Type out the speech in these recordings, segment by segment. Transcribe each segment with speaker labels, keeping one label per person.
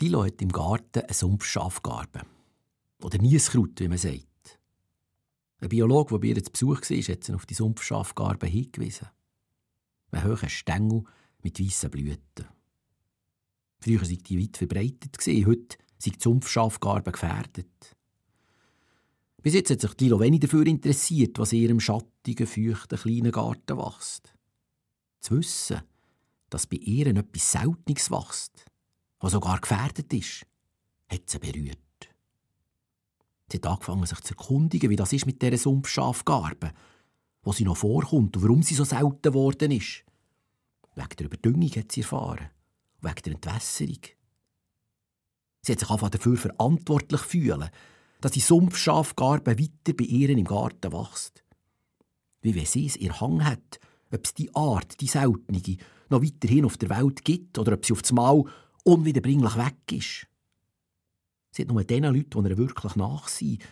Speaker 1: Dilo hat im Garten ein Sumpfschafgarben. Oder Nieskraut, wie man sagt. Ein Biologe, der bei ihr zu Besuch war, hat sie auf die Sumpfschafgarben hingewiesen. Ein hoher Stängel mit weißen Blüten. Früher waren die weit verbreitet, heute sind die Sumpfschafgarben gefährdet. Bis jetzt hat sich Lilo wenig dafür interessiert, was in ihrem schattigen, feuchten kleinen Garten wächst. Zu wissen, dass bei ihr etwas Seltenes wächst, was sogar gefährdet ist, hat sie berührt. Sie hat angefangen, sich zu erkundigen, wie das ist mit dieser Sumpfschafgarbe, wo sie noch vorkommt und warum sie so selten geworden ist. Wegen der Überdüngung hat sie erfahren, wegen der Entwässerung. Sie hat sich einfach dafür verantwortlich fühlen, dass die Sumpfschafgarbe weiter bei ihr im Garten wächst. Wie wenn sie es ihr Hang hat, ob es die Art, die seltene, noch weiterhin auf der Welt gibt oder ob sie auf das Mal unwiederbringlich weg ist. Sie hat nur den Leuten, die ihr wirklich nachsehen,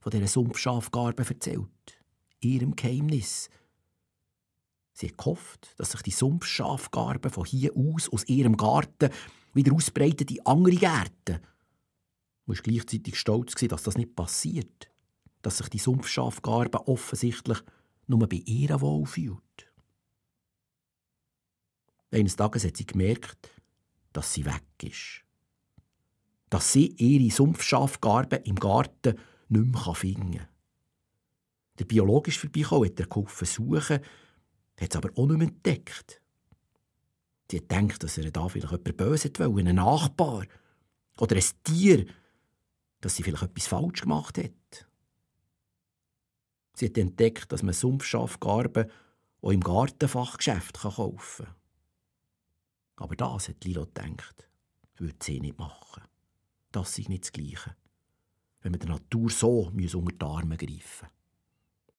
Speaker 1: von dieser Sumpfschafgarbe erzählt. Ihrem Geheimnis. Sie hat gehofft, dass sich die Sumpfschafgarbe von hier aus, aus ihrem Garten, wieder ausbreitet in andere Gärten. Und war gleichzeitig stolz, dass das nicht passiert. Dass sich die Sumpfschafgarbe offensichtlich nur bei ihr wohlfühlt. Eines Tages hat sie gemerkt, dass sie weg ist dass sie ihre Sumpfschafgarbe im Garten nicht mehr finden kann. Der biologisch vorbeikommen hat er geholfen suchen, hat es aber auch nicht mehr entdeckt. Sie hat gedacht, dass er da vielleicht jemand böse wollte, ein Nachbar oder ein Tier, dass sie vielleicht etwas falsch gemacht hat. Sie hat entdeckt, dass man Sumpfschafgarben auch im Gartenfachgeschäft kaufen kann. Aber das hat Lilo gedacht, würde sie nicht machen das sei nicht das Gleiche. Wenn man der Natur so unter die Arme greifen muss.